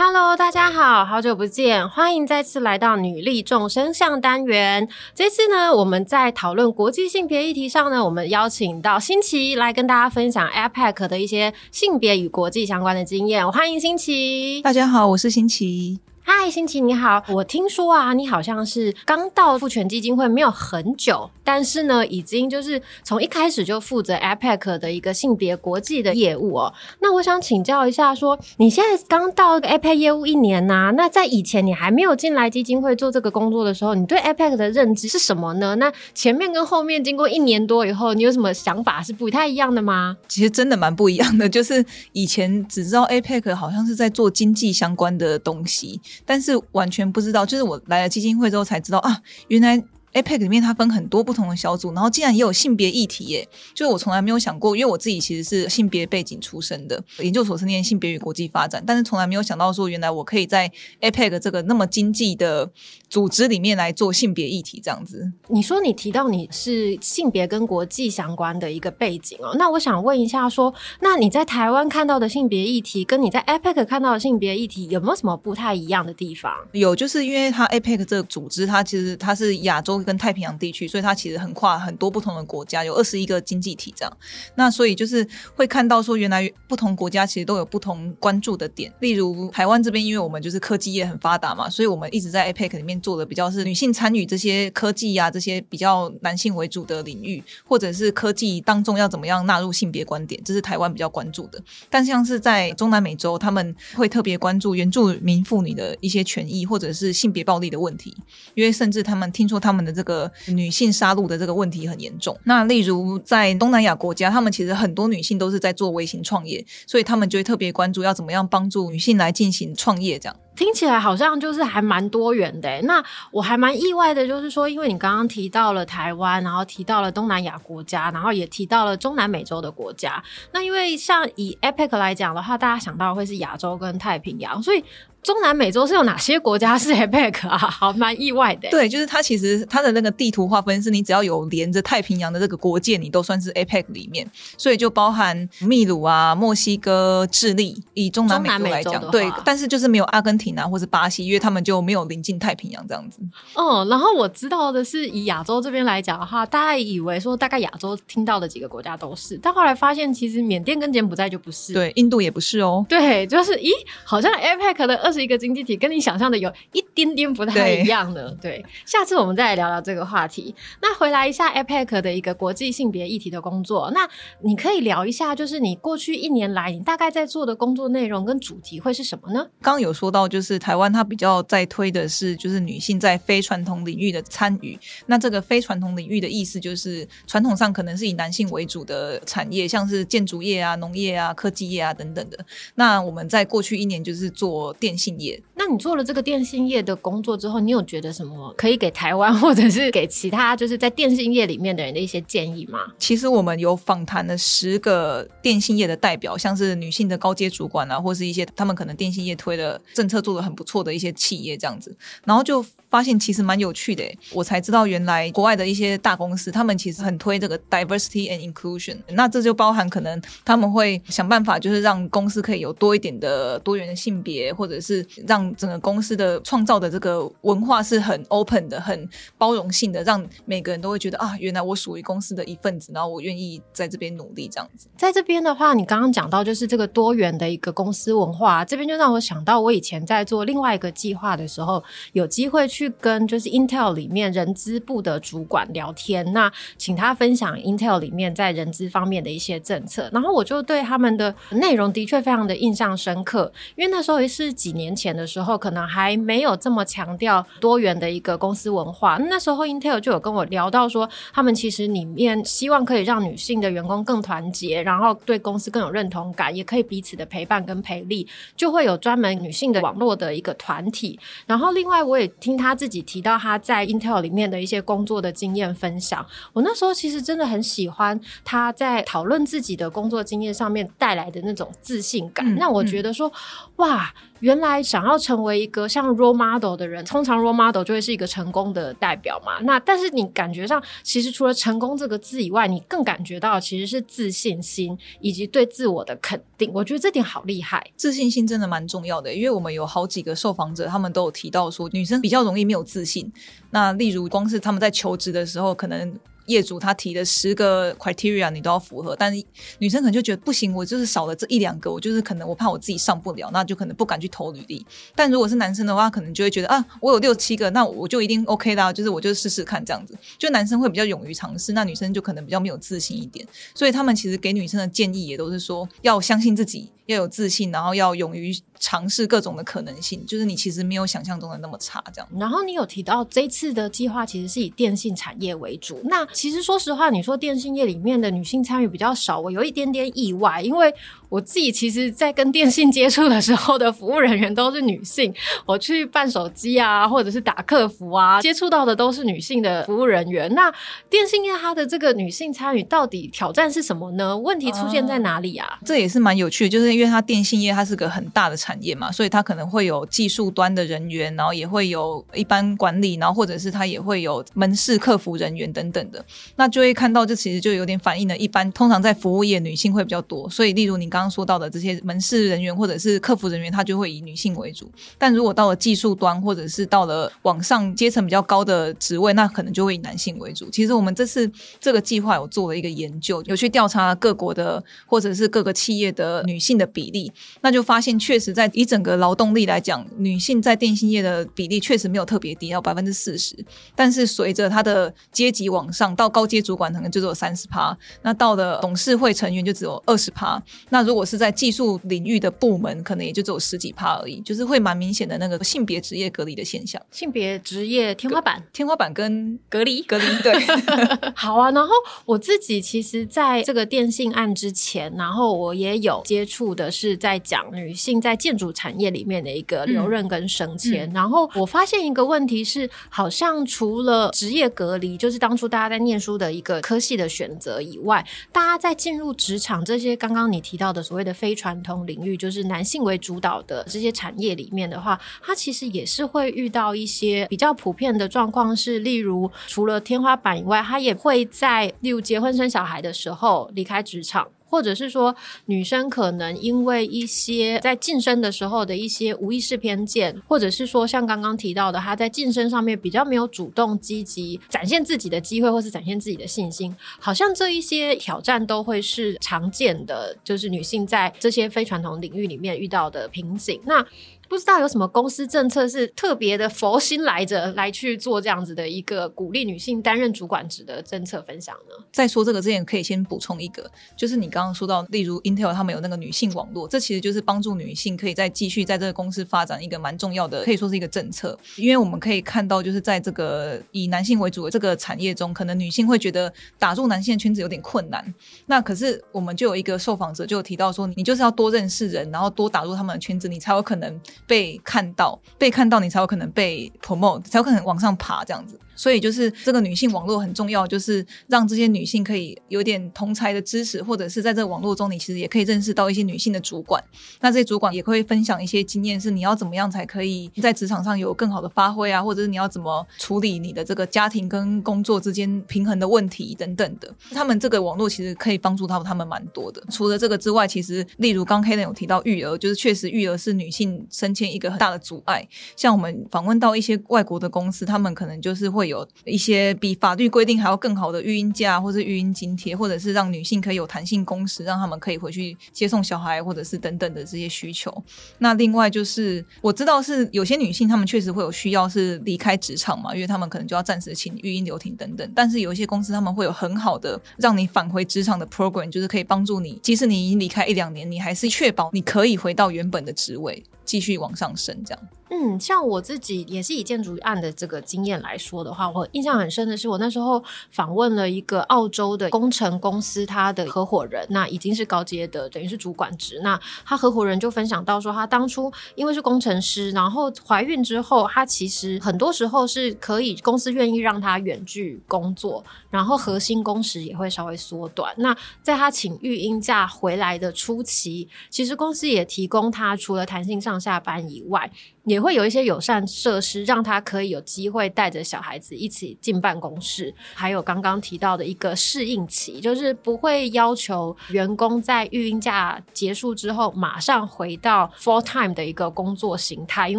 Hello，大家好，好久不见，欢迎再次来到女力众生相单元。这次呢，我们在讨论国际性别议题上呢，我们邀请到新奇来跟大家分享 APEC 的一些性别与国际相关的经验。欢迎新奇，大家好，我是新奇。嗨，新奇你好，我听说啊，你好像是刚到父权基金会没有很久，但是呢，已经就是从一开始就负责 APEC 的一个性别国际的业务哦。那我想请教一下，说你现在刚到 APEC 业务一年呐，那在以前你还没有进来基金会做这个工作的时候，你对 APEC 的认知是什么呢？那前面跟后面经过一年多以后，你有什么想法是不太一样的吗？其实真的蛮不一样的，就是以前只知道 APEC 好像是在做经济相关的东西。但是完全不知道，就是我来了基金会之后才知道啊，原来。APEC 里面它分很多不同的小组，然后竟然也有性别议题耶！就是我从来没有想过，因为我自己其实是性别背景出身的，研究所是念性别与国际发展，但是从来没有想到说，原来我可以在 APEC 这个那么经济的组织里面来做性别议题这样子。你说你提到你是性别跟国际相关的一个背景哦，那我想问一下，说那你在台湾看到的性别议题，跟你在 APEC 看到的性别议题有没有什么不太一样的地方？有，就是因为它 APEC 这个组织，它其实它是亚洲。跟太平洋地区，所以它其实横跨很多不同的国家，有二十一个经济体这样。那所以就是会看到说，原来不同国家其实都有不同关注的点。例如台湾这边，因为我们就是科技业很发达嘛，所以我们一直在 APEC 里面做的比较是女性参与这些科技呀，这些比较男性为主的领域，或者是科技当中要怎么样纳入性别观点，这是台湾比较关注的。但像是在中南美洲，他们会特别关注原住民妇女的一些权益，或者是性别暴力的问题，因为甚至他们听说他们这个女性杀戮的这个问题很严重。那例如在东南亚国家，他们其实很多女性都是在做微型创业，所以他们就会特别关注要怎么样帮助女性来进行创业。这样听起来好像就是还蛮多元的。那我还蛮意外的，就是说，因为你刚刚提到了台湾，然后提到了东南亚国家，然后也提到了中南美洲的国家。那因为像以 EPIC 来讲的话，大家想到会是亚洲跟太平洋，所以。中南美洲是有哪些国家是 APEC 啊？好，蛮意外的。对，就是它其实它的那个地图划分是，你只要有连着太平洋的这个国界，你都算是 APEC 里面。所以就包含秘鲁啊、墨西哥、智利，以中南美洲来讲，对。但是就是没有阿根廷啊，或是巴西，因为他们就没有临近太平洋这样子。哦，然后我知道的是，以亚洲这边来讲的话，大家以为说大概亚洲听到的几个国家都是，但后来发现其实缅甸跟柬埔寨就不是，对，印度也不是哦。对，就是咦，好像 APEC 的。二十一个经济体跟你想象的有一点点不太一样的，对。下次我们再来聊聊这个话题。那回来一下 APEC 的一个国际性别议题的工作，那你可以聊一下，就是你过去一年来你大概在做的工作内容跟主题会是什么呢？刚刚有说到，就是台湾它比较在推的是，就是女性在非传统领域的参与。那这个非传统领域的意思，就是传统上可能是以男性为主的产业，像是建筑业啊、农业啊、科技业啊等等的。那我们在过去一年就是做电。信业，那你做了这个电信业的工作之后，你有觉得什么可以给台湾或者是给其他就是在电信业里面的人的一些建议吗？其实我们有访谈了十个电信业的代表，像是女性的高阶主管啊，或是一些他们可能电信业推的政策做的很不错的一些企业这样子，然后就发现其实蛮有趣的，我才知道原来国外的一些大公司，他们其实很推这个 diversity and inclusion，那这就包含可能他们会想办法，就是让公司可以有多一点的多元的性别，或者是。是让整个公司的创造的这个文化是很 open 的、很包容性的，让每个人都会觉得啊，原来我属于公司的一份子，然后我愿意在这边努力这样子。在这边的话，你刚刚讲到就是这个多元的一个公司文化，这边就让我想到我以前在做另外一个计划的时候，有机会去跟就是 Intel 里面人资部的主管聊天，那请他分享 Intel 里面在人资方面的一些政策，然后我就对他们的内容的确非常的印象深刻，因为那时候也是几。年前的时候，可能还没有这么强调多元的一个公司文化。那时候，Intel 就有跟我聊到说，他们其实里面希望可以让女性的员工更团结，然后对公司更有认同感，也可以彼此的陪伴跟陪力，就会有专门女性的网络的一个团体。然后另外我也听他自己提到他在 Intel 里面的一些工作的经验分享。我那时候其实真的很喜欢他在讨论自己的工作经验上面带来的那种自信感，嗯让我觉得说，哇，原来想要成为一个像 role model 的人，通常 role model 就会是一个成功的代表嘛。那但是你感觉上，其实除了成功这个字以外，你更感觉到其实是自信心以及对自我的肯定。我觉得这点好厉害。自信心真的蛮重要的，因为我们有好几个受访者，他们都有提到说，女生比较容易没有自信。那例如，光是他们在求职的时候，可能业主他提的十个 criteria 你都要符合，但是女生可能就觉得不行，我就是少了这一两个，我就是可能我怕我自己上不了，那就可能不敢去投履历。但如果是男生的话，可能就会觉得啊，我有六七个，那我就一定 OK 啦，就是我就试试看这样子。就男生会比较勇于尝试，那女生就可能比较没有自信一点。所以他们其实给女生的建议也都是说，要相信自己，要有自信，然后要勇于尝试各种的可能性。就是你其实没有想象中的那么差，这样。然后你有提到这次的计划其实是以电信产业为主。那其实说实话，你说电信业里面的女性参与比较少，我有一点点意外，因为我自己其实，在跟电信接触的时候的服务人员都是女性。我去办手机啊，或者是打客服啊，接触到的都是女性的服务人员。那电信业它的这个女性参与到底挑战是什么呢？问题出现在哪里啊？这也是蛮有趣的，就是因为它电信业它是个很大的产业嘛，所以它可能会有技术端的人员，然后也会有一般管理，然后或者是它也会有门市客服人员等等的。那就会看到，这其实就有点反映了，一般通常在服务业女性会比较多，所以例如你刚刚说到的这些门市人员或者是客服人员，他就会以女性为主。但如果到了技术端或者是到了往上阶层比较高的职位，那可能就会以男性为主。其实我们这次这个计划有做了一个研究，有去调查各国的或者是各个企业的女性的比例，那就发现确实在以整个劳动力来讲，女性在电信业的比例确实没有特别低，要百分之四十。但是随着它的阶级往上，到高阶主管可能就只有三十趴，那到了董事会成员就只有二十趴。那如果是在技术领域的部门，可能也就只有十几趴而已，就是会蛮明显的那个性别职业隔离的现象，性别职业天花板天花板跟隔离。隔离对。好啊，然后我自己其实在这个电信案之前，然后我也有接触的是在讲女性在建筑产业里面的一个留任跟升迁。然后我发现一个问题是，好像除了职业隔离，就是当初大家在念书的一个科系的选择以外，大家在进入职场这些刚刚你提到的所谓的非传统领域，就是男性为主导的这些产业里面的话，它其实也是会遇到一些比较普遍的状况，是例如除了天花板以外，它也会在例如结婚生小孩的时候离开职场。或者是说，女生可能因为一些在晋升的时候的一些无意识偏见，或者是说像刚刚提到的，她在晋升上面比较没有主动积极展现自己的机会，或是展现自己的信心，好像这一些挑战都会是常见的，就是女性在这些非传统领域里面遇到的瓶颈。那不知道有什么公司政策是特别的佛心来着，来去做这样子的一个鼓励女性担任主管职的政策分享呢？在说这个之前，可以先补充一个，就是你刚刚说到，例如 Intel 他们有那个女性网络，这其实就是帮助女性可以再继续在这个公司发展一个蛮重要的，可以说是一个政策。因为我们可以看到，就是在这个以男性为主的这个产业中，可能女性会觉得打入男性的圈子有点困难。那可是我们就有一个受访者就提到说，你就是要多认识人，然后多打入他们的圈子，你才有可能被看到，被看到你才有可能被 promote，才有可能往上爬这样子。所以就是这个女性网络很重要，就是让这些女性可以有点同才的知识，或者是在这个网络中，你其实也可以认识到一些女性的主管。那这些主管也会分享一些经验，是你要怎么样才可以在职场上有更好的发挥啊，或者是你要怎么处理你的这个家庭跟工作之间平衡的问题等等的。他们这个网络其实可以帮助到他们蛮多的。除了这个之外，其实例如刚 Helen 有提到育儿，就是确实育儿是女性生升迁一个很大的阻碍。像我们访问到一些外国的公司，他们可能就是会有一些比法律规定还要更好的育婴假，或是育婴津贴，或者是让女性可以有弹性工时，让他们可以回去接送小孩，或者是等等的这些需求。那另外就是我知道是有些女性，她们确实会有需要是离开职场嘛，因为她们可能就要暂时请育婴留停等等。但是有一些公司他们会有很好的让你返回职场的 program，就是可以帮助你，即使你已经离开一两年，你还是确保你可以回到原本的职位。继续往上升这样。嗯，像我自己也是以建筑案的这个经验来说的话，我印象很深的是，我那时候访问了一个澳洲的工程公司，他的合伙人，那已经是高阶的，等于是主管职。那他合伙人就分享到说，他当初因为是工程师，然后怀孕之后，他其实很多时候是可以公司愿意让他远距工作，然后核心工时也会稍微缩短。那在他请育婴假回来的初期，其实公司也提供他除了弹性上下班以外。也会有一些友善设施，让他可以有机会带着小孩子一起进办公室。还有刚刚提到的一个适应期，就是不会要求员工在育婴假结束之后马上回到 full time 的一个工作形态，因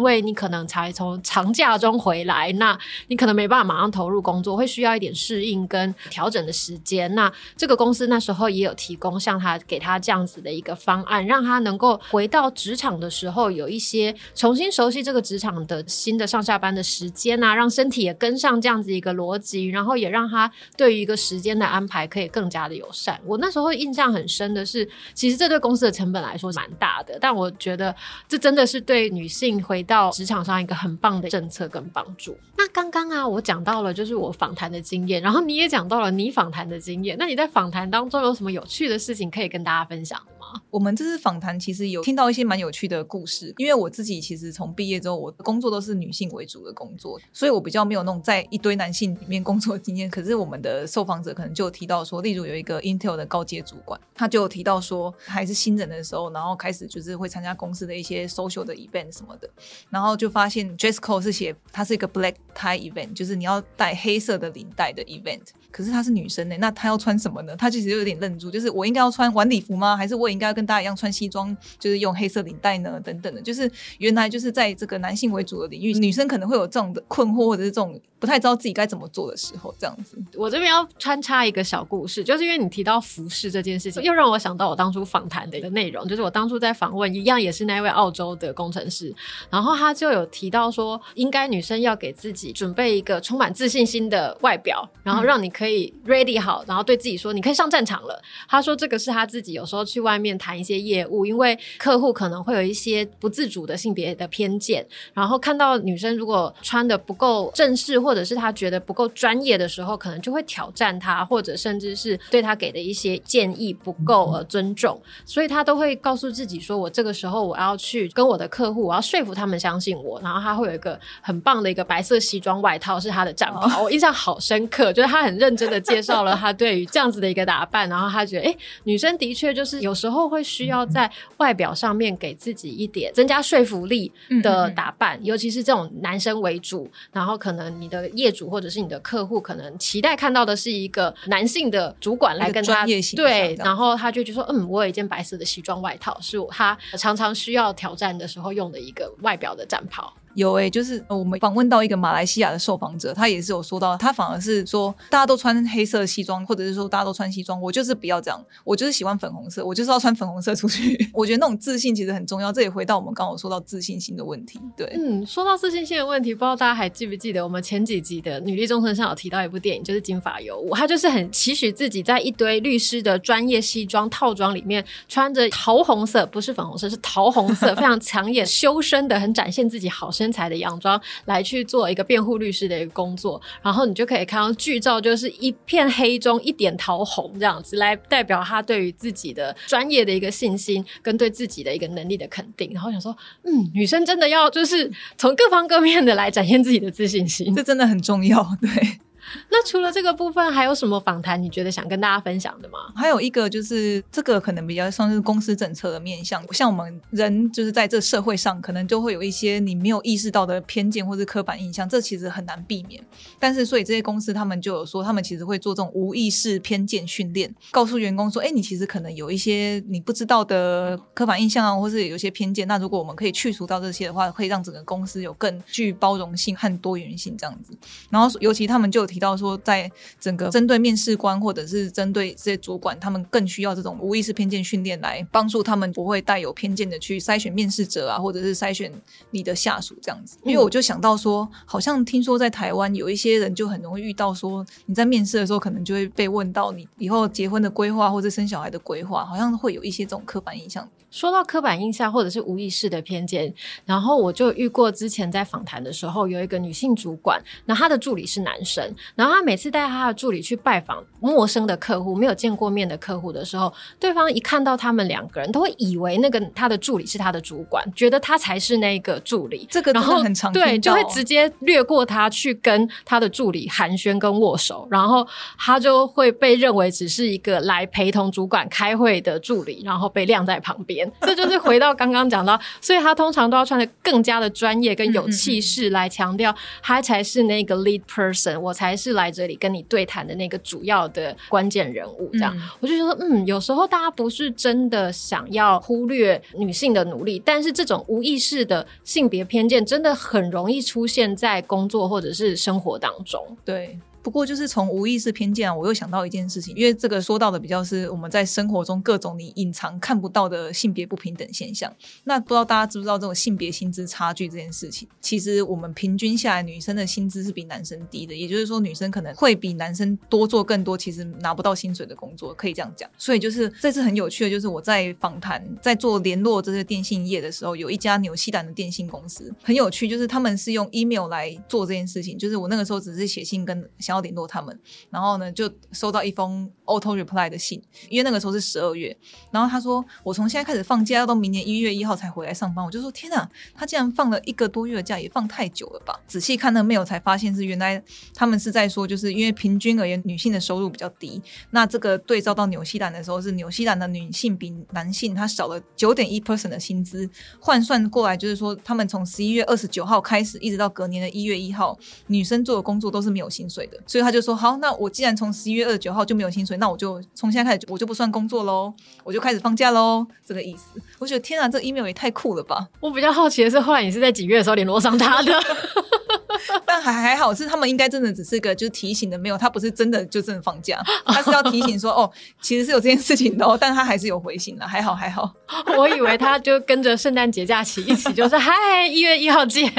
为你可能才从长假中回来，那你可能没办法马上投入工作，会需要一点适应跟调整的时间。那这个公司那时候也有提供像他给他这样子的一个方案，让他能够回到职场的时候有一些重新熟悉。这个职场的新的上下班的时间啊，让身体也跟上这样子一个逻辑，然后也让他对于一个时间的安排可以更加的友善。我那时候印象很深的是，其实这对公司的成本来说蛮大的，但我觉得这真的是对女性回到职场上一个很棒的政策跟帮助。那刚刚啊，我讲到了就是我访谈的经验，然后你也讲到了你访谈的经验。那你在访谈当中有什么有趣的事情可以跟大家分享我们这次访谈其实有听到一些蛮有趣的故事，因为我自己其实从毕业之后，我的工作都是女性为主的工作，所以我比较没有那种在一堆男性里面工作经验。可是我们的受访者可能就提到说，例如有一个 Intel 的高阶主管，他就提到说，还是新人的时候，然后开始就是会参加公司的一些 social 的 event 什么的，然后就发现 dress code 是写它是一个 black tie event，就是你要戴黑色的领带的 event。可是她是女生呢，那她要穿什么呢？她其实有点愣住，就是我应该要穿晚礼服吗？还是我应该要跟大家一样穿西装，就是用黑色领带呢？等等的，就是原来就是在这个男性为主的领域，女生可能会有这种的困惑，或者是这种不太知道自己该怎么做的时候，这样子。我这边要穿插一个小故事，就是因为你提到服饰这件事情，又让我想到我当初访谈的一个内容，就是我当初在访问一样也是那位澳洲的工程师，然后他就有提到说，应该女生要给自己准备一个充满自信心的外表，然后让你可以 ready 好，然后对自己说你可以上战场了。他说这个是他自己有时候去外面谈一些业务，因为客户可能会有一些不自主的性别的偏见，然后看到女生如果穿的不够正式，或者是他觉得不够专业的时候，可能就会挑战他，或者甚至是对他给的一些建议不够呃尊重，所以他都会告诉自己说，我这个时候我要去跟我的客户，我要说服他们相信我，然后他会有一个很棒的一个白色西装外套是他的战袍，我印象好深刻，就是他很认真的介绍了他对于这样子的一个打扮，然后他觉得，哎，女生的确就是有时候会需要在外表上面给自己一点增加说服力的打扮，尤其是这种男生为主，然后可能你的业主或者是你的客户可能期待看到的是一个男性的主管来跟他对，然后他就就说，嗯，我有一件白色的西装外套，是他常常需要挑战的时候用的一个外表的战袍。有诶，就是我们访问到一个马来西亚的受访者，他也是有说到，他反而是说大家都穿黑色西装，或者是说大家都穿西装，我就是不要这样，我就是喜欢粉红色，我就是要穿粉红色出去。我觉得那种自信其实很重要，这也回到我们刚刚说到自信心的问题。对，嗯，说到自信心的问题，不知道大家还记不记得我们前几集的女力中身上有提到一部电影，就是《金发尤物》，她就是很期许自己在一堆律师的专业西装套装里面，穿着桃红色，不是粉红色，是桃红色，非常抢眼、修身的，很展现自己好身材的洋装来去做一个辩护律师的一个工作，然后你就可以看到剧照，就是一片黑中一点桃红这样子，来代表他对于自己的专业的一个信心跟对自己的一个能力的肯定。然后想说，嗯，女生真的要就是从各方各面的来展现自己的自信心，这真的很重要。对。那除了这个部分，还有什么访谈你觉得想跟大家分享的吗？还有一个就是这个可能比较像是公司政策的面向，像我们人就是在这社会上，可能就会有一些你没有意识到的偏见或是刻板印象，这其实很难避免。但是所以这些公司他们就有说，他们其实会做这种无意识偏见训练，告诉员工说，哎，你其实可能有一些你不知道的刻板印象啊，或是有些偏见。那如果我们可以去除到这些的话，可以让整个公司有更具包容性和多元性这样子。然后尤其他们就。提到说，在整个针对面试官或者是针对这些主管，他们更需要这种无意识偏见训练来帮助他们不会带有偏见的去筛选面试者啊，或者是筛选你的下属这样子。因为我就想到说，好像听说在台湾有一些人就很容易遇到说，你在面试的时候可能就会被问到你以后结婚的规划或者生小孩的规划，好像会有一些这种刻板印象。说到刻板印象或者是无意识的偏见，然后我就遇过之前在访谈的时候，有一个女性主管，那她的助理是男生，然后他每次带他的助理去拜访陌生的客户、没有见过面的客户的时候，对方一看到他们两个人，都会以为那个他的助理是他的主管，觉得他才是那个助理。这个然后很常对，就会直接略过他去跟他的助理寒暄跟握手，然后他就会被认为只是一个来陪同主管开会的助理，然后被晾在旁边。这就是回到刚刚讲到，所以他通常都要穿的更加的专业跟有气势来强调，他才是那个 lead person，我才是来这里跟你对谈的那个主要的关键人物。这样，我就觉得，嗯，有时候大家不是真的想要忽略女性的努力，但是这种无意识的性别偏见真的很容易出现在工作或者是生活当中。对。不过，就是从无意识偏见啊，我又想到一件事情，因为这个说到的比较是我们在生活中各种你隐藏看不到的性别不平等现象。那不知道大家知不知道这种性别薪资差距这件事情？其实我们平均下来，女生的薪资是比男生低的，也就是说，女生可能会比男生多做更多，其实拿不到薪水的工作，可以这样讲。所以就是这次很有趣的，就是我在访谈在做联络这些电信业的时候，有一家纽西兰的电信公司很有趣，就是他们是用 email 来做这件事情。就是我那个时候只是写信跟。想要联络他们，然后呢，就收到一封 auto reply 的信，因为那个时候是十二月，然后他说我从现在开始放假，要到明年一月一号才回来上班，我就说天哪，他竟然放了一个多月的假，也放太久了吧？仔细看那个 mail 才发现是原来他们是在说，就是因为平均而言女性的收入比较低，那这个对照到纽西兰的时候，是纽西兰的女性比男性他少了九点一 percent 的薪资，换算过来就是说，他们从十一月二十九号开始，一直到隔年的一月一号，女生做的工作都是没有薪水的。所以他就说好，那我既然从十一月二十九号就没有薪水，那我就从现在开始我就不算工作喽，我就开始放假喽，这个意思。我觉得天啊，这 email 也太酷了吧！我比较好奇的是，后来你是在几月的时候联络上他的？但还还好，是他们应该真的只是个就是提醒的，没有他不是真的就真的放假，他是要提醒说哦，其实是有这件事情的，哦，但他还是有回信了，还好还好。我以为他就跟着圣诞节假期一起，就是嗨，一月一号见。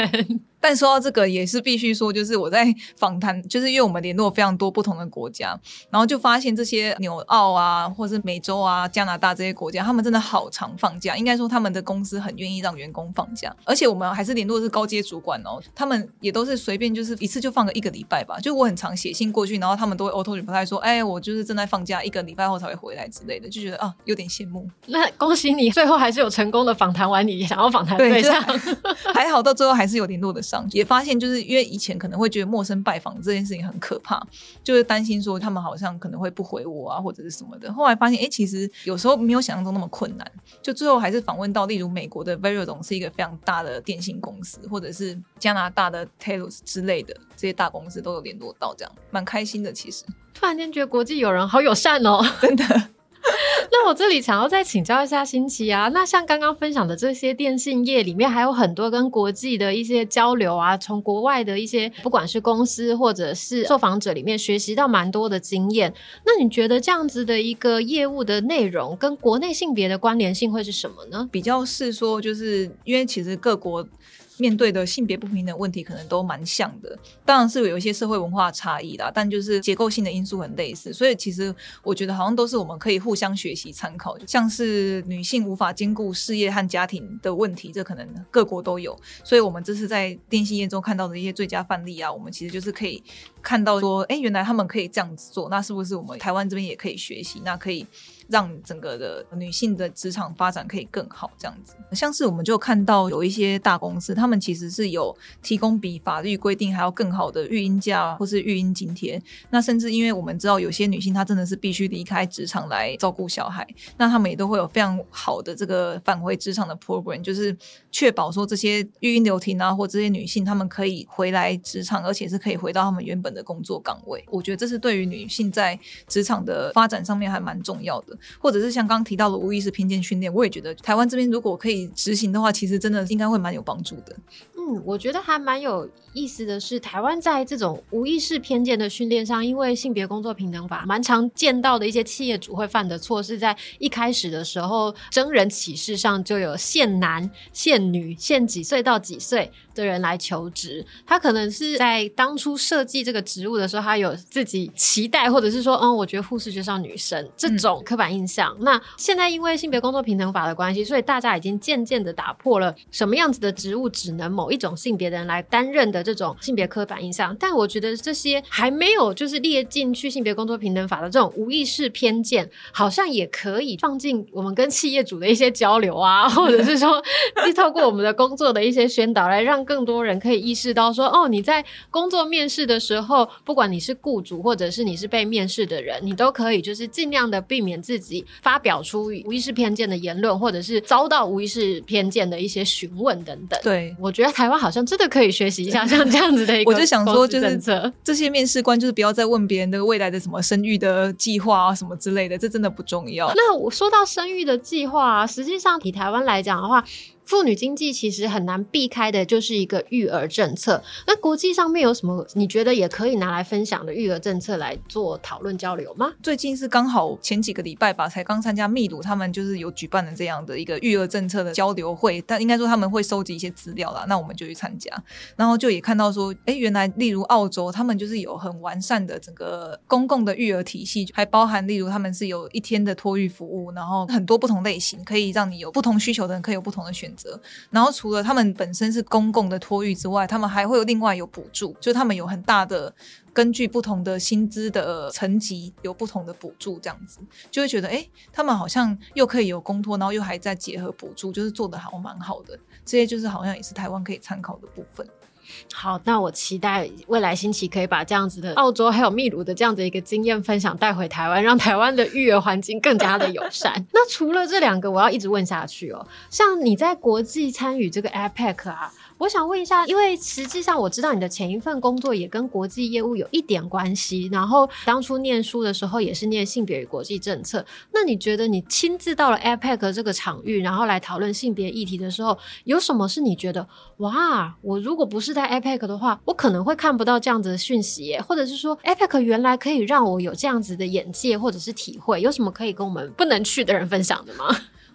但说到这个，也是必须说，就是我在 访谈，就是因为我们联络非常多不同的国家，然后就发现这些纽澳啊，或是美洲啊、加拿大这些国家，他们真的好常放假。应该说，他们的公司很愿意让员工放假，而且我们还是联络的是高阶主管哦，他们也都是随便就是一次就放个一个礼拜吧。就我很常写信过去，然后他们都会 auto reply 说，哎，我就是正在放假，一个礼拜后才会回来之类的，就觉得啊，有点羡慕。那恭喜你，最后还是有成功的访谈完你想要访谈对象，还好到最后还是有联络的。也发现，就是因为以前可能会觉得陌生拜访这件事情很可怕，就是担心说他们好像可能会不回我啊，或者是什么的。后来发现，哎，其实有时候没有想象中那么困难。就最后还是访问到，例如美国的 Verizon 是一个非常大的电信公司，或者是加拿大的 Telus 之类的这些大公司都有联络到，这样蛮开心的。其实突然间觉得国际友人好友善哦，真的。那我这里想要再请教一下新奇啊，那像刚刚分享的这些电信业里面，还有很多跟国际的一些交流啊，从国外的一些不管是公司或者是受访者里面学习到蛮多的经验。那你觉得这样子的一个业务的内容跟国内性别的关联性会是什么呢？比较是说，就是因为其实各国。面对的性别不平等问题可能都蛮像的，当然是有一些社会文化差异啦，但就是结构性的因素很类似，所以其实我觉得好像都是我们可以互相学习参考。像是女性无法兼顾事业和家庭的问题，这可能各国都有，所以我们这次在电信业中看到的一些最佳范例啊，我们其实就是可以看到说，哎，原来他们可以这样子做，那是不是我们台湾这边也可以学习？那可以。让整个的女性的职场发展可以更好，这样子。像是我们就看到有一些大公司，他们其实是有提供比法律规定还要更好的育婴假或是育婴津贴。那甚至因为我们知道有些女性她真的是必须离开职场来照顾小孩，那他们也都会有非常好的这个返回职场的 program，就是确保说这些育婴留停啊或这些女性她们可以回来职场，而且是可以回到他们原本的工作岗位。我觉得这是对于女性在职场的发展上面还蛮重要的。或者是像刚刚提到的无意识偏见训练，我也觉得台湾这边如果可以执行的话，其实真的应该会蛮有帮助的。嗯，我觉得还蛮有意思的是，台湾在这种无意识偏见的训练上，因为性别工作平等法，蛮常见到的一些企业主会犯的错，是在一开始的时候征人启事上就有限男、限女、限几岁到几岁的人来求职。他可能是在当初设计这个职务的时候，他有自己期待，或者是说，嗯，我觉得护士就是要女生这种刻板印象。那现在因为性别工作平等法的关系，所以大家已经渐渐的打破了什么样子的职务只能某一种性别的人来担任的这种性别刻板印象，但我觉得这些还没有就是列进去性别工作平等法的这种无意识偏见，好像也可以放进我们跟企业主的一些交流啊，或者是说，透过我们的工作的一些宣导，来让更多人可以意识到说，哦，你在工作面试的时候，不管你是雇主或者是你是被面试的人，你都可以就是尽量的避免自己发表出无意识偏见的言论，或者是遭到无意识偏见的一些询问等等。对，我觉得台湾好像真的可以学习一下 像这样子的一个，我就想说，就是这些面试官就是不要再问别人的未来的什么生育的计划啊什么之类的，这真的不重要。那我说到生育的计划啊，实际上以台湾来讲的话。妇女经济其实很难避开的，就是一个育儿政策。那国际上面有什么你觉得也可以拿来分享的育儿政策来做讨论交流吗？最近是刚好前几个礼拜吧，才刚参加秘鲁，他们就是有举办的这样的一个育儿政策的交流会。但应该说他们会收集一些资料啦，那我们就去参加，然后就也看到说，哎，原来例如澳洲，他们就是有很完善的整个公共的育儿体系，还包含例如他们是有一天的托育服务，然后很多不同类型，可以让你有不同需求的人可以有不同的选择。然后除了他们本身是公共的托育之外，他们还会有另外有补助，就他们有很大的根据不同的薪资的层级有不同的补助，这样子就会觉得哎，他们好像又可以有公托，然后又还在结合补助，就是做的好蛮好的。这些就是好像也是台湾可以参考的部分。好，那我期待未来星期可以把这样子的澳洲还有秘鲁的这样的一个经验分享带回台湾，让台湾的育儿环境更加的友善。那除了这两个，我要一直问下去哦。像你在国际参与这个 APEC 啊。我想问一下，因为实际上我知道你的前一份工作也跟国际业务有一点关系，然后当初念书的时候也是念性别与国际政策。那你觉得你亲自到了 APEC 这个场域，然后来讨论性别议题的时候，有什么是你觉得哇，我如果不是在 APEC 的话，我可能会看不到这样子的讯息耶？或者是说 APEC 原来可以让我有这样子的眼界或者是体会？有什么可以跟我们不能去的人分享的吗？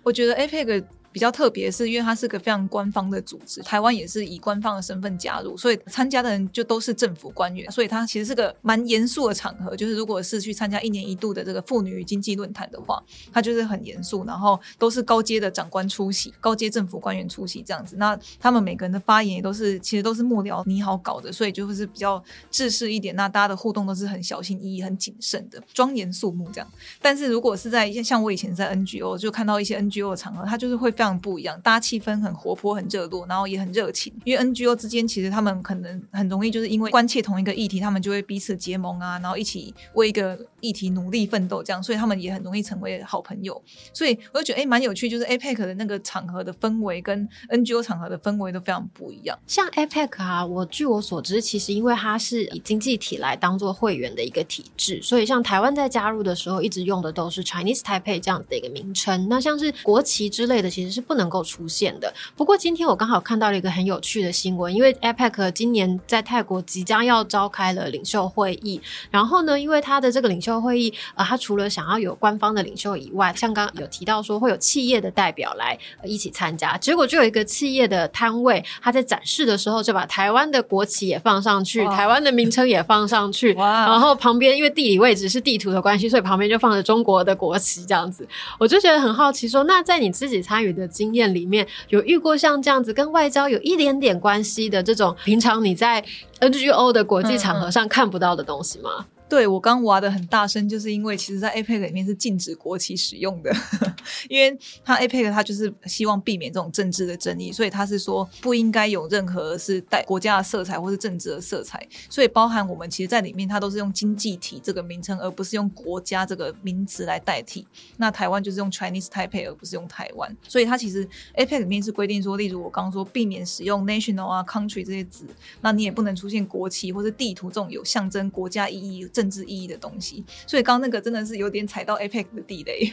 我觉得 APEC。比较特别是因为它是个非常官方的组织，台湾也是以官方的身份加入，所以参加的人就都是政府官员，所以它其实是个蛮严肃的场合。就是如果是去参加一年一度的这个妇女与经济论坛的话，它就是很严肃，然后都是高阶的长官出席，高阶政府官员出席这样子。那他们每个人的发言也都是其实都是幕僚拟好搞的，所以就是比较制式一点。那大家的互动都是很小心翼翼、很谨慎的，庄严肃穆这样。但是如果是在像我以前在 NGO 就看到一些 NGO 的场合，它就是会非常。不一样，大家气氛很活泼、很热络，然后也很热情。因为 NGO 之间其实他们可能很容易就是因为关切同一个议题，他们就会彼此结盟啊，然后一起为一个议题努力奋斗，这样，所以他们也很容易成为好朋友。所以我就觉得哎，蛮有趣，就是 APEC 的那个场合的氛围跟 NGO 场合的氛围都非常不一样。像 APEC 啊，我据我所知，其实因为它是以经济体来当做会员的一个体制，所以像台湾在加入的时候，一直用的都是 Chinese Taipei 这样子的一个名称。那像是国旗之类的，其实。是不能够出现的。不过今天我刚好看到了一个很有趣的新闻，因为 APEC 今年在泰国即将要召开了领袖会议。然后呢，因为他的这个领袖会议，呃，他除了想要有官方的领袖以外，像刚有提到说会有企业的代表来一起参加。结果就有一个企业的摊位，他在展示的时候就把台湾的国旗也放上去，台湾的名称也放上去。然后旁边因为地理位置是地图的关系，所以旁边就放着中国的国旗这样子。我就觉得很好奇，说那在你自己参与的。经验里面有遇过像这样子跟外交有一点点关系的这种平常你在 NGO 的国际场合上看不到的东西吗？对我刚挖的很大声，就是因为其实，在 APEC 里面是禁止国旗使用的，因为它 APEC 它就是希望避免这种政治的争议，所以他是说不应该有任何是带国家的色彩或是政治的色彩，所以包含我们其实，在里面它都是用经济体这个名称，而不是用国家这个名词来代替。那台湾就是用 Chinese Taipei，而不是用台湾，所以它其实 APEC 里面是规定说，例如我刚刚说避免使用 national 啊 country 这些字，那你也不能出现国旗或者地图这种有象征国家意义。政治意义的东西。所以刚刚那个真的是有点踩到 APEC 的地雷。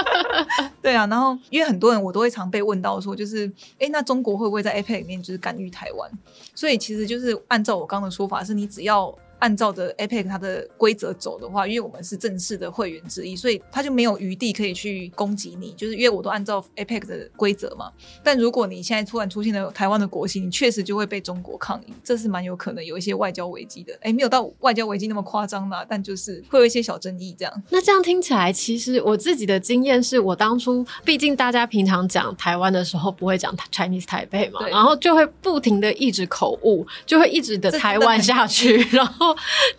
对啊，然后因为很多人我都会常被问到说，就是哎，那中国会不会在 APEC 里面就是干预台湾？所以其实就是按照我刚刚的说法，是你只要。按照着 APEC 它的规则走的话，因为我们是正式的会员之一，所以他就没有余地可以去攻击你。就是因为我都按照 APEC 的规则嘛。但如果你现在突然出现了台湾的国旗，你确实就会被中国抗议，这是蛮有可能有一些外交危机的。哎，没有到外交危机那么夸张啦，但就是会有一些小争议这样。那这样听起来，其实我自己的经验是我当初，毕竟大家平常讲台湾的时候不会讲 Chinese 台北嘛，然后就会不停的一直口误，就会一直的台湾下去，然后。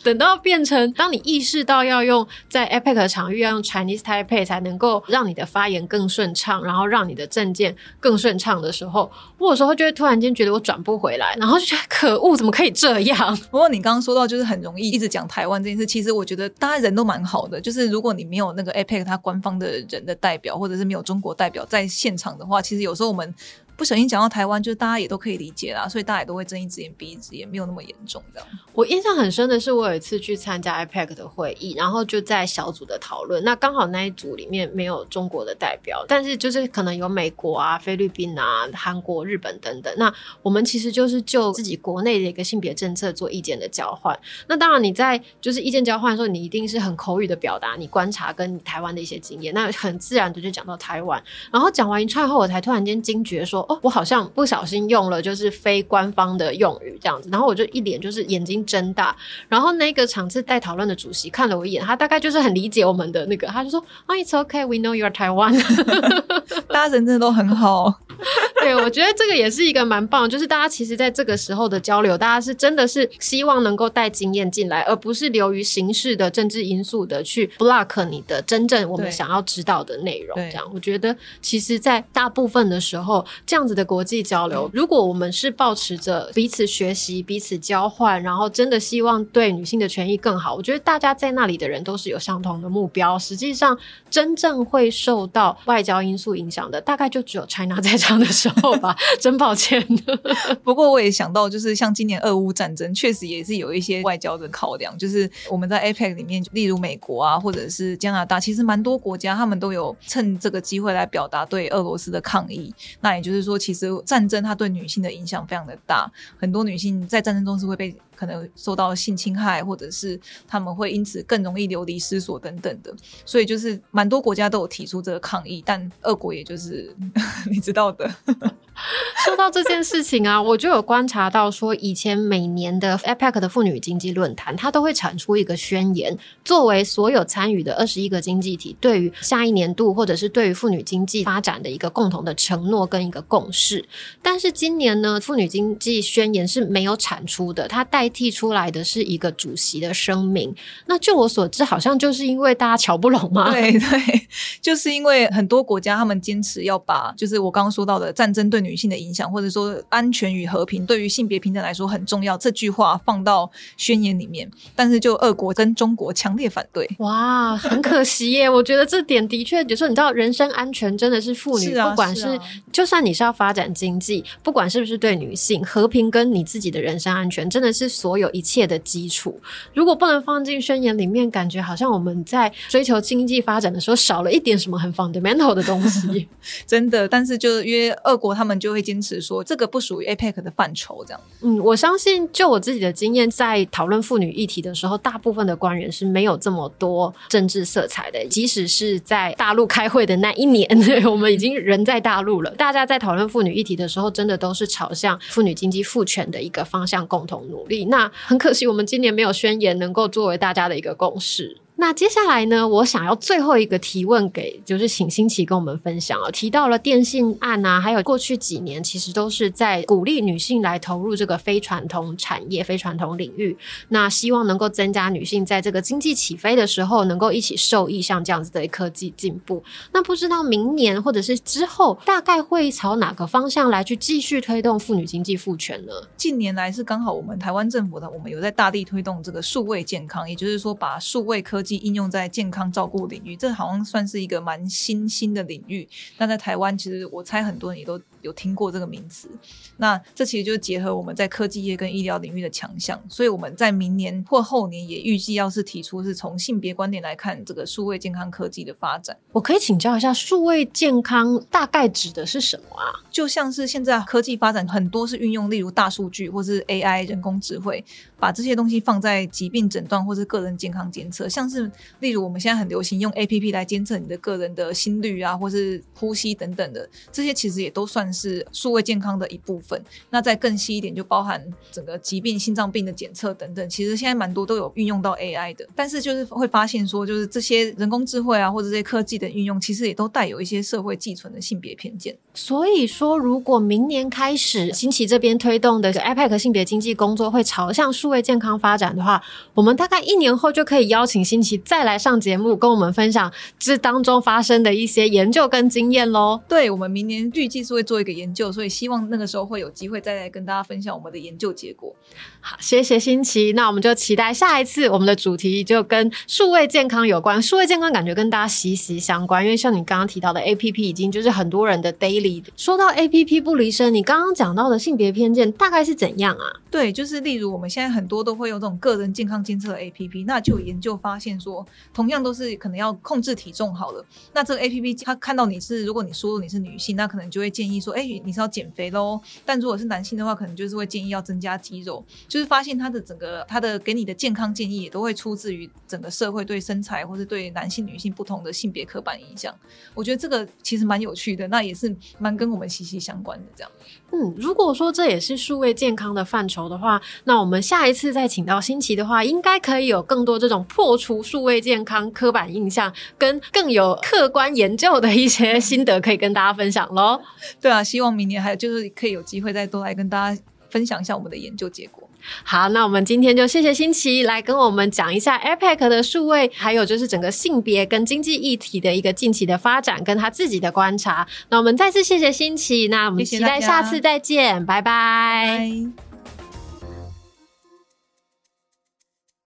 等到变成，当你意识到要用在 APEC 场域要用 Chinese Taipei 才能够让你的发言更顺畅，然后让你的证件更顺畅的时候，我有时候就会突然间觉得我转不回来，然后就觉得可恶，怎么可以这样？不过你刚刚说到就是很容易一直讲台湾这件事，其实我觉得大家人都蛮好的，就是如果你没有那个 APEC 它官方的人的代表，或者是没有中国代表在现场的话，其实有时候我们。不小心讲到台湾，就是大家也都可以理解啦，所以大家也都会睁一只眼闭一只眼，没有那么严重这样。我印象很深的是，我有一次去参加 IPAC 的会议，然后就在小组的讨论，那刚好那一组里面没有中国的代表，但是就是可能有美国啊、菲律宾啊、韩国、日本等等。那我们其实就是就自己国内的一个性别政策做意见的交换。那当然你在就是意见交换的时候，你一定是很口语的表达你观察跟你台湾的一些经验，那很自然的就讲到台湾。然后讲完一串后，我才突然间惊觉说，哦，我好。像不小心用了就是非官方的用语这样子，然后我就一脸就是眼睛睁大，然后那个场次带讨论的主席看了我一眼，他大概就是很理解我们的那个，他就说啊，It's okay, we know you're Taiwan，大家人真的都很好。对，我觉得这个也是一个蛮棒，就是大家其实在这个时候的交流，大家是真的是希望能够带经验进来，而不是流于形式的政治因素的去 block 你的真正我们想要知道的内容。这样，我觉得其实，在大部分的时候，这样子的国际交流，如果我们是保持着彼此学习、彼此交换，然后真的希望对女性的权益更好，我觉得大家在那里的人都是有相同的目标。实际上，真正会受到外交因素影响的，大概就只有 China 在场的时候。吧，真抱歉。不过我也想到，就是像今年俄乌战争，确实也是有一些外交的考量。就是我们在 APEC 里面，例如美国啊，或者是加拿大，其实蛮多国家他们都有趁这个机会来表达对俄罗斯的抗议。那也就是说，其实战争它对女性的影响非常的大，很多女性在战争中是会被。可能受到性侵害，或者是他们会因此更容易流离失所等等的，所以就是蛮多国家都有提出这个抗议，但俄国也就是 你知道的。说到这件事情啊，我就有观察到说，以前每年的 APEC 的妇女经济论坛，它都会产出一个宣言，作为所有参与的二十一个经济体对于下一年度或者是对于妇女经济发展的一个共同的承诺跟一个共识。但是今年呢，妇女经济宣言是没有产出的，它代代替出来的是一个主席的声明。那就我所知，好像就是因为大家瞧不拢嘛。对 对，就是因为很多国家他们坚持要把，就是我刚刚说到的战争对女性的影响，或者说安全与和平对于性别平等来说很重要，这句话放到宣言里面，但是就俄国跟中国强烈反对。哇，很可惜耶！我觉得这点的确，有时候你知道，人身安全真的是妇女，不管是就算你是要发展经济，不管是不是对女性和平跟你自己的人身安全，真的是所有一切的基础。如果不能放进宣言里面，感觉好像我们在追求经济发展的时候少了一点什么很 fundamental 的东西。真的，但是就因为俄国他们。就会坚持说这个不属于 APEC 的范畴，这样。嗯，我相信就我自己的经验，在讨论妇女议题的时候，大部分的官员是没有这么多政治色彩的。即使是在大陆开会的那一年，对 我们已经人在大陆了，大家在讨论妇女议题的时候，真的都是朝向妇女经济赋权的一个方向共同努力。那很可惜，我们今年没有宣言能够作为大家的一个共识。那接下来呢？我想要最后一个提问给，就是请新奇跟我们分享啊。提到了电信案啊，还有过去几年其实都是在鼓励女性来投入这个非传统产业、非传统领域。那希望能够增加女性在这个经济起飞的时候，能够一起受益，像这样子的科技进步。那不知道明年或者是之后，大概会朝哪个方向来去继续推动妇女经济赋权呢？近年来是刚好我们台湾政府的，我们有在大力推动这个数位健康，也就是说把数位科技应用在健康照顾领域，这好像算是一个蛮新兴的领域。那在台湾，其实我猜很多人也都有听过这个名词。那这其实就是结合我们在科技业跟医疗领域的强项，所以我们在明年或后年也预计要是提出是从性别观点来看这个数位健康科技的发展。我可以请教一下，数位健康大概指的是什么啊？就像是现在科技发展很多是运用，例如大数据或是 AI 人工智慧，把这些东西放在疾病诊断或是个人健康监测，像是例如我们现在很流行用 APP 来监测你的个人的心率啊，或是呼吸等等的，这些其实也都算是是数位健康的一部分。那再更细一点，就包含整个疾病、心脏病的检测等等，其实现在蛮多都有运用到 AI 的。但是就是会发现说，就是这些人工智慧啊，或者这些科技的运用，其实也都带有一些社会寄存的性别偏见。所以说，如果明年开始，新奇这边推动的 IPAC 性别经济工作会朝向数位健康发展的话，我们大概一年后就可以邀请新奇再来上节目，跟我们分享这当中发生的一些研究跟经验喽。对，我们明年预计是会做一个研究，所以希望那个时候会有机会再来跟大家分享我们的研究结果。好，谢谢新奇，那我们就期待下一次我们的主题就跟数位健康有关。数位健康感觉跟大家息息相关，因为像你刚刚提到的 APP 已经就是很多人的 daily。说到 A P P 不离身，你刚刚讲到的性别偏见大概是怎样啊？对，就是例如我们现在很多都会用这种个人健康监测 A P P，那就研究发现说，同样都是可能要控制体重好了，那这个 A P P 它看到你是如果你输入你是女性，那可能就会建议说，哎，你是要减肥喽；但如果是男性的话，可能就是会建议要增加肌肉。就是发现它的整个它的给你的健康建议也都会出自于整个社会对身材或者对男性女性不同的性别刻板印象。我觉得这个其实蛮有趣的，那也是。蛮跟我们息息相关的，这样。嗯，如果说这也是数位健康的范畴的话，那我们下一次再请到新奇的话，应该可以有更多这种破除数位健康刻板印象，跟更有客观研究的一些心得可以跟大家分享喽。对啊，希望明年还有就是可以有机会再多来跟大家分享一下我们的研究结果。好，那我们今天就谢谢新奇来跟我们讲一下 APEC 的数位，还有就是整个性别跟经济议题的一个近期的发展，跟他自己的观察。那我们再次谢谢新奇，那我们期待下次再见，拜拜。